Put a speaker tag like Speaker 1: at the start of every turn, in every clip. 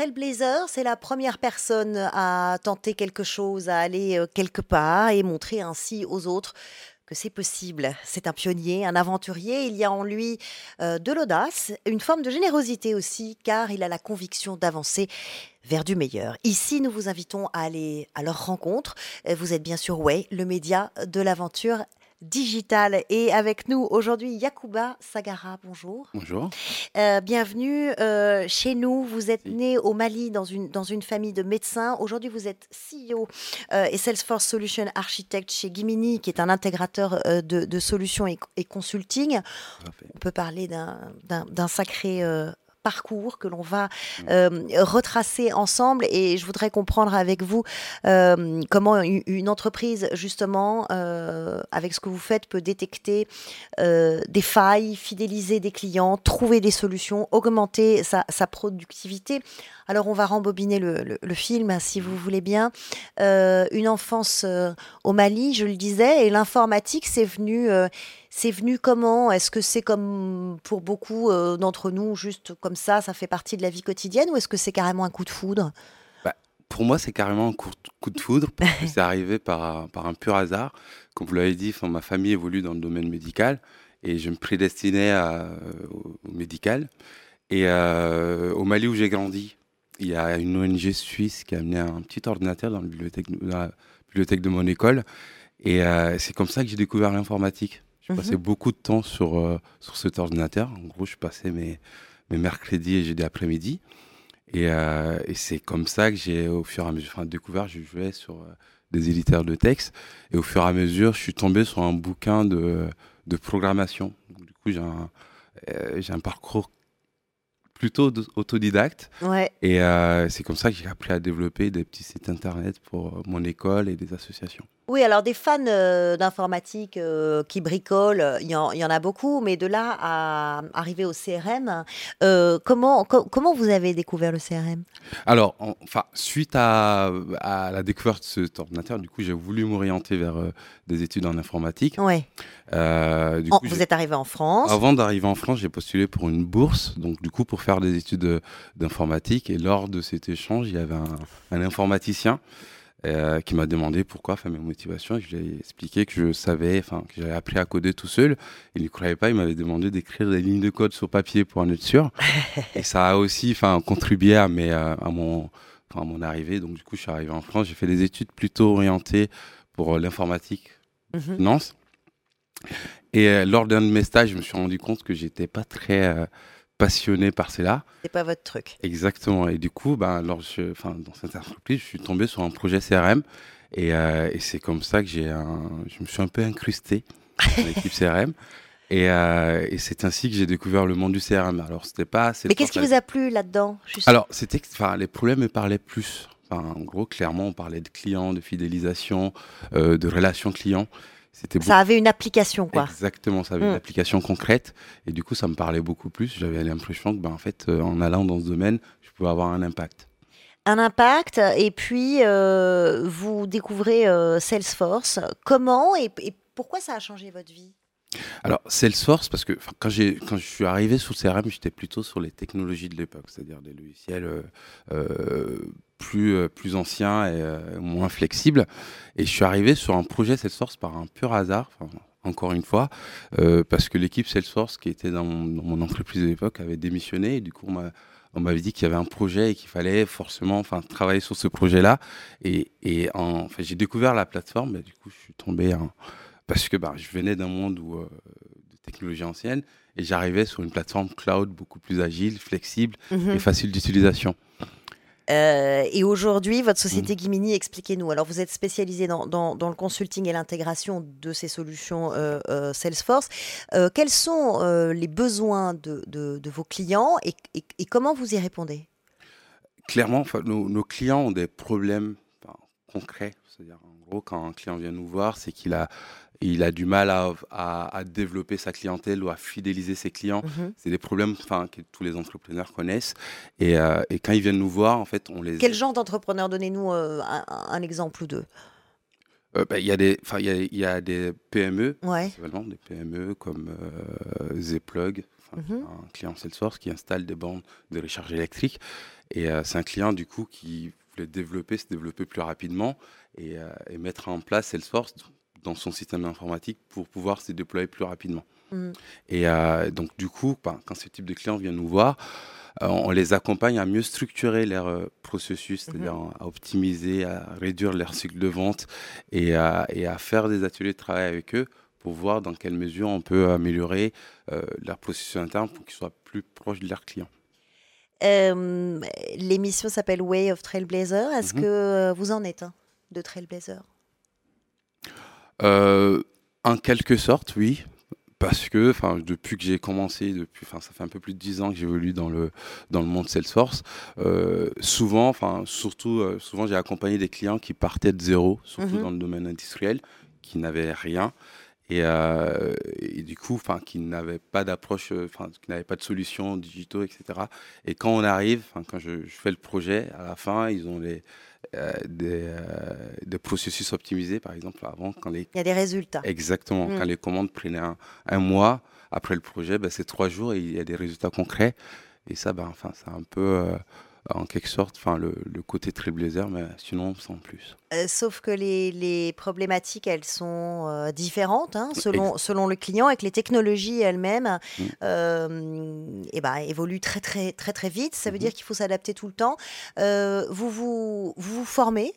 Speaker 1: trailblazer, c'est la première personne à tenter quelque chose, à aller euh, quelque part et montrer ainsi aux autres que c'est possible. C'est un pionnier, un aventurier. Il y a en lui euh, de l'audace, une forme de générosité aussi, car il a la conviction d'avancer vers du meilleur. Ici, nous vous invitons à aller à leur rencontre. Euh, Vous êtes bien sûr Way, le média de l'aventure digitale. Et avec nous aujourd'hui, Yacouba Sagara, bonjour.
Speaker 2: Bonjour.
Speaker 1: Euh, bienvenue euh, chez nous. Vous êtes né au Mali dans une, dans une famille de médecins. Aujourd'hui, vous êtes CEO euh, et Salesforce Solution Architect chez Gimini, qui est un intégrateur de, de solutions et, et consulting.
Speaker 2: Parfait.
Speaker 1: On peut parler d'un- sacré parcours que l'on va euh, retracer ensemble et je voudrais comprendre avec vous euh, comment une entreprise justement euh, avec ce que vous faites peut détecter des failles, fidéliser des clients, trouver des solutions, augmenter sa, sa productivité. Alors on va rembobiner le, le- le film si vous voulez bien. Une enfance au Mali, je le disais, et l'informatique c'est venu c'est venu comment? Est-ce que c'est comme pour beaucoup euh, d'entre nous, juste comme ça, ça fait partie de la vie quotidienne, ou est-ce que c'est carrément un coup de foudre?
Speaker 2: Pour moi, c'est carrément un coup, de foudre. c'est arrivé par, par un pur hasard. Comme vous l'avez dit, ma famille évolue dans le domaine médical et je me prédestinais à, au, médical. Et euh, au Mali où j'ai grandi, il y a une ONG suisse qui a amené un petit ordinateur dans la bibliothèque, de mon école. Et euh, c'est comme ça que j'ai découvert l'informatique. Je
Speaker 1: Mhm.
Speaker 2: passais beaucoup de temps sur, euh, sur cet ordinateur. En gros, je passais mes, mes mercredis et jeudis après-midi. Et, euh, et c'est comme ça que j'ai, au fur et à mesure, enfin, découvert, je jouais sur euh, des éditeurs de texte. Et au fur et à mesure, je suis tombé sur un bouquin de, de programmation. Donc, du coup, j'ai un, euh, j'ai un parcours plutôt autodidacte.
Speaker 1: Ouais.
Speaker 2: Et euh, c'est comme ça que j'ai appris à développer des petits sites internet pour mon école et des associations.
Speaker 1: Oui, alors des fans euh, d'informatique euh, qui bricolent, euh, il y, en- il y en a beaucoup, mais de là à arriver au CRM, euh, comment, co- comment vous avez découvert le CRM
Speaker 2: Alors, en- enfin, suite à, à la découverte de cet ordinateur, du coup, j'ai voulu m'orienter vers des études en informatique.
Speaker 1: Ouais.
Speaker 2: Du
Speaker 1: En-
Speaker 2: coup,
Speaker 1: vous êtes arrivé en France.
Speaker 2: Avant d'arriver en France, j'ai postulé pour une bourse, donc du coup pour faire des études d'informatique. Et lors de cet échange, il y avait un, un informaticien euh, qui m'a demandé pourquoi, enfin mes motivations. Et je lui ai expliqué que je savais, enfin que j'avais appris à coder tout seul. Il ne croyait pas, il m'avait demandé d'écrire des lignes de code sur papier pour en être sûr. et ça a aussi, enfin contribué à mes, euh, à mon, enfin, à mon arrivée. Donc du coup, je suis arrivé en France. J'ai fait des études plutôt orientées pour euh, l'informatique
Speaker 1: Mhm.
Speaker 2: finance. Et euh, lors d'un de mes stages, je me suis rendu compte que j'étais pas très euh, passionné par cela.
Speaker 1: C'est pas votre truc.
Speaker 2: Exactement. Et du coup, ben, lors, je, dans cette entreprise, je suis tombé sur un projet CRM. Et, euh, et c'est comme ça que j'ai un, je me suis un peu incrusté dans l'équipe CRM. Et, euh, et c'est ainsi que j'ai découvert le monde du CRM. Alors, c'était pas.
Speaker 1: Mais qu'est-ce qui vous a plu là-dedans
Speaker 2: Alors, c'était, que- les problèmes me parlaient plus. En gros, clairement, on parlait de clients, de fidélisation, euh, de relations clients.
Speaker 1: Ça avait une application, quoi.
Speaker 2: Exactement, ça avait
Speaker 1: Mm.
Speaker 2: une application concrète et du coup ça me parlait beaucoup plus. J'avais l'impression que ben, en fait, euh, en allant dans ce domaine, je pouvais avoir un impact.
Speaker 1: un impact et puis euh, vous découvrez euh, Salesforce. Comment et, et pourquoi ça a changé votre vie?
Speaker 2: Alors Salesforce, parce que quand, je suis arrivé sur le CRM, j'étais plutôt sur les technologies de l'époque, c'est-à-dire des logiciels euh, euh, plus, euh, plus anciens et moins flexibles. Et je suis arrivé sur un projet Salesforce par un pur hasard. encore une fois, parce que l'équipe Salesforce qui était dans mon, entreprise de l'époque avait démissionné et du coup on m'a- on m'avait dit qu'il y avait un projet et qu'il fallait forcément travailler sur ce projet-là. Et, j'ai découvert la plateforme, et du coup je suis tombé en, parce que bah, je venais d'un monde où, euh, de technologie ancienne et j'arrivais sur une plateforme cloud beaucoup plus agile, flexible
Speaker 1: Mhm.
Speaker 2: et facile d'utilisation.
Speaker 1: Euh, et aujourd'hui, votre société
Speaker 2: Mm.
Speaker 1: Gimini, expliquez-nous. Alors, vous êtes spécialisé dans, dans- dans le consulting et l'intégration de ces solutions euh, euh, Salesforce. Quels sont les besoins de, de- de vos clients et, et- et comment vous y répondez?
Speaker 2: Clairement, nos, nos clients ont des problèmes enfin, concrets. C'est-à-dire, gros, quand un client vient nous voir, c'est qu'il a, il a du mal à, à- à développer sa clientèle ou à fidéliser ses clients.
Speaker 1: Mhm.
Speaker 2: C'est des problèmes que tous les entrepreneurs connaissent. Et, euh, et quand ils viennent nous voir, en fait, on les
Speaker 1: Quel genre d'entrepreneur Donnez-nous euh, un, un exemple ou deux.
Speaker 2: Euh, bah, Il y, a des- y, a, y a des PME,
Speaker 1: Ouais.
Speaker 2: principalement des PME comme Zplug, enfin,
Speaker 1: Mhm.
Speaker 2: un client Salesforce qui installe des bandes de recharge électrique. Et c'est un client du coup qui voulait développer, se développer plus rapidement et, euh, et mettre en place Salesforce dans son système informatique pour pouvoir se déployer plus rapidement.
Speaker 1: Mhm.
Speaker 2: Et euh, donc du coup, ben, quand ce type de clients vient nous voir, euh, on les accompagne à mieux structurer leur euh, processus, c'est-à-dire à optimiser, à réduire leur cycle de vente et à, et à faire des ateliers de travail avec eux pour voir dans quelle mesure on peut améliorer leur processus interne pour qu'ils soient plus proches de leurs clients.
Speaker 1: Euh, L'émission s'appelle Way of Trailblazer. Est-ce
Speaker 2: Mhm.
Speaker 1: que euh, vous en êtes un de Trailblazer?
Speaker 2: Euh, en quelque sorte, oui. Parce que depuis que j'ai commencé, depuis, ça fait un peu plus de 10 ans que j'évolue dans le, dans le monde Salesforce, euh, souvent, surtout, souvent j'ai accompagné des clients qui partaient de zéro, surtout
Speaker 1: Mhm.
Speaker 2: dans le domaine industriel, qui n'avaient rien. Et, euh, et du coup, enfin, qui n'avaient pas d'approche, euh, enfin, qui n'avaient pas de solutions digitaux, etc. Et quand on arrive, enfin, quand je, je fais le projet, à la fin, ils ont les, euh, des, euh, des processus optimisés, par exemple, avant, quand les
Speaker 1: Il y a des résultats.
Speaker 2: Exactement.
Speaker 1: Mm.
Speaker 2: Quand les commandes prenaient un, un mois après le projet, ben, c'est trois jours et il y a des résultats concrets. Et ça, ben, enfin, c'est un peu, en quelque sorte, enfin, le, le côté Trailblazer, mais sinon, sans plus.
Speaker 1: Euh, sauf que les, les problématiques, elles sont euh, différentes hein, selon, selon le client et que les technologies elles-mêmes
Speaker 2: Mm.
Speaker 1: euh, eh ben, évoluent très, très, très, très vite. Ça veut
Speaker 2: Mhm.
Speaker 1: dire qu'il faut s'adapter tout le temps. Vous, vous, vous vous formez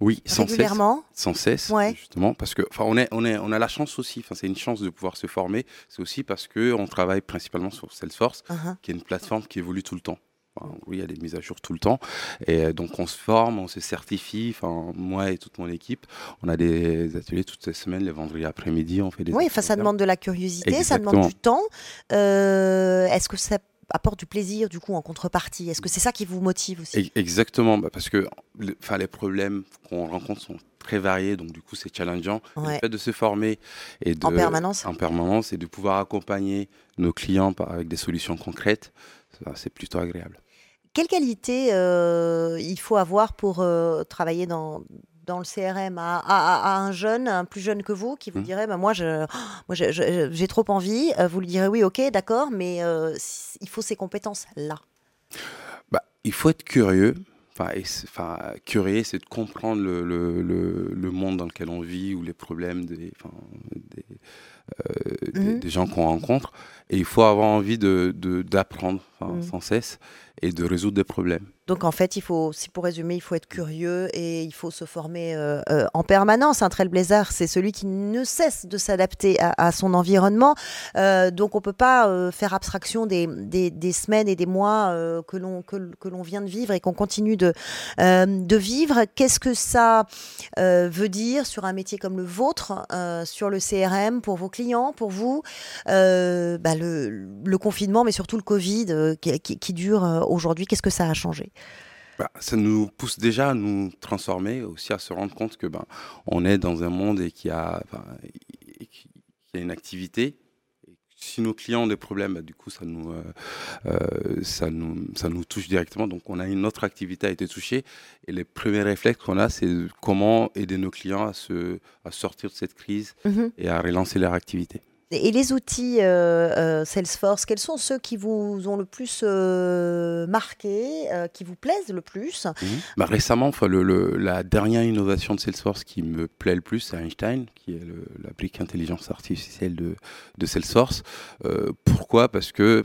Speaker 2: Oui, sans cesse. Sans cesse,
Speaker 1: Ouais.
Speaker 2: justement, parce que, enfin, on, est, on, est, on a la chance aussi, enfin, c'est une chance de pouvoir se former, c'est aussi parce qu'on travaille principalement sur Salesforce,
Speaker 1: Uhum.
Speaker 2: qui est une plateforme qui évolue tout le temps. Oui, il y a des mises à jour tout le temps. Et euh, donc, on se forme, on se certifie. Enfin, moi et toute mon équipe, on a des ateliers toutes les semaines, les vendredis après-midi, on fait des
Speaker 1: Oui, enfin, ça demande de la curiosité, ça demande du temps. Euh, Est-ce que ça apporte du plaisir, du coup, en contrepartie? Est-ce que c'est ça qui vous motive aussi?
Speaker 2: Exactement, bah, parce que le- enfin, les problèmes qu'on rencontre sont très variés, donc du coup c'est challengeant.
Speaker 1: Ouais.
Speaker 2: Le fait de se former et de,
Speaker 1: En permanence
Speaker 2: en permanence et de pouvoir accompagner nos clients par- avec des solutions concrètes, c'est plutôt agréable.
Speaker 1: Quelle qualité euh, il faut avoir pour euh, travailler dans, dans le CRM à, à- à un jeune, un plus jeune que vous, qui vous
Speaker 2: Mhm.
Speaker 1: dirait bah, Moi, j'ai trop envie. Euh, Vous lui direz Oui, ok, d'accord, mais euh, il faut ces compétences-là.
Speaker 2: Bah, il faut être curieux. Enfin, curieux, c'est de comprendre le, le, le- le monde dans lequel on vit ou les problèmes des, euh, des-
Speaker 1: Mhm.
Speaker 2: des gens qu'on rencontre. Et il faut avoir envie de, de- d'apprendre enfin,
Speaker 1: Mhm.
Speaker 2: sans cesse et de résoudre des problèmes.
Speaker 1: Donc en fait, il faut, si pour résumer, il faut être curieux et il faut se former euh, euh, en permanence. Un trailblazer, c'est celui qui ne cesse de s'adapter à, son environnement. Euh, donc on peut pas faire abstraction des, semaines et des mois que l'on que, l'on vient de vivre et qu'on continue de de vivre. Qu'est-ce que ça veut dire sur un métier comme le vôtre, sur le CRM pour vos clients, pour vous bah, le, confinement, mais surtout le Covid qui, dure aujourd'hui? Qu'est-ce que ça a changé?
Speaker 2: Bah, ça nous pousse déjà à nous transformer, aussi à se rendre compte que ben, on est dans un monde et qu'il y a, et a une activité. Si nos clients ont des problèmes, bah, du coup, ça nous, euh, euh, ça, nous, ça nous touche directement. Donc, on a une autre activité a été touchée. Et les premiers réflexes qu'on a, c'est comment aider nos clients à, se, à sortir de cette crise
Speaker 1: Mhm.
Speaker 2: et à relancer leur activité.
Speaker 1: Et les outils euh, euh, Salesforce, quels sont ceux qui vous ont le plus euh, marqué, euh, qui vous plaisent le plus?
Speaker 2: Bah, récemment, enfin, le, le- la dernière innovation de Salesforce qui me plaît le plus, c'est Einstein, qui est le- la brique intelligence artificielle de, de Salesforce. Pourquoi? Parce que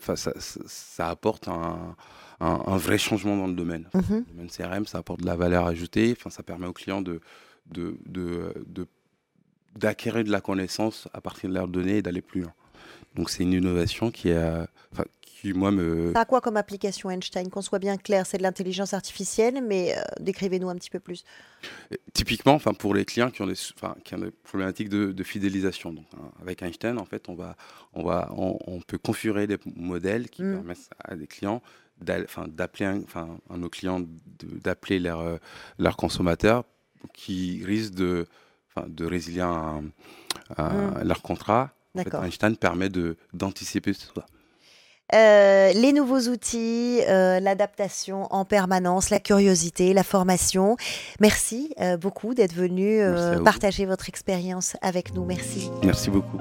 Speaker 2: ça, apporte un, un- un vrai changement dans le domaine.
Speaker 1: Mhm.
Speaker 2: Le domaine CRM, ça apporte de la valeur ajoutée. Enfin, ça permet aux clients de, de, de, de- d'acquérir de la connaissance à partir de leurs données et d'aller plus loin. Donc c'est une innovation qui, euh, enfin, qui moi, me,
Speaker 1: Ça a quoi comme application Einstein? Qu'on soit bien clair, c'est de l'intelligence artificielle, mais euh, décrivez-nous un petit peu plus.
Speaker 2: Typiquement, enfin pour les clients qui ont des, enfin, qui ont des problématiques de, de fidélisation. Donc, hein, avec Einstein, en fait, on va, on va, on, on peut configurer des modèles qui
Speaker 1: Mm.
Speaker 2: permettent à des clients d'appeler, enfin, à nos clients d'appeler leurs euh, consommateurs qui risquent de, de résilier un- un- leur contrat. En fait,
Speaker 1: D'accord.
Speaker 2: Einstein permet de d'anticiper tout ça.
Speaker 1: Euh, les nouveaux outils, euh, l'adaptation en permanence, la curiosité, la formation. Merci beaucoup d'être venu partager votre expérience avec nous. Merci.
Speaker 2: Merci beaucoup.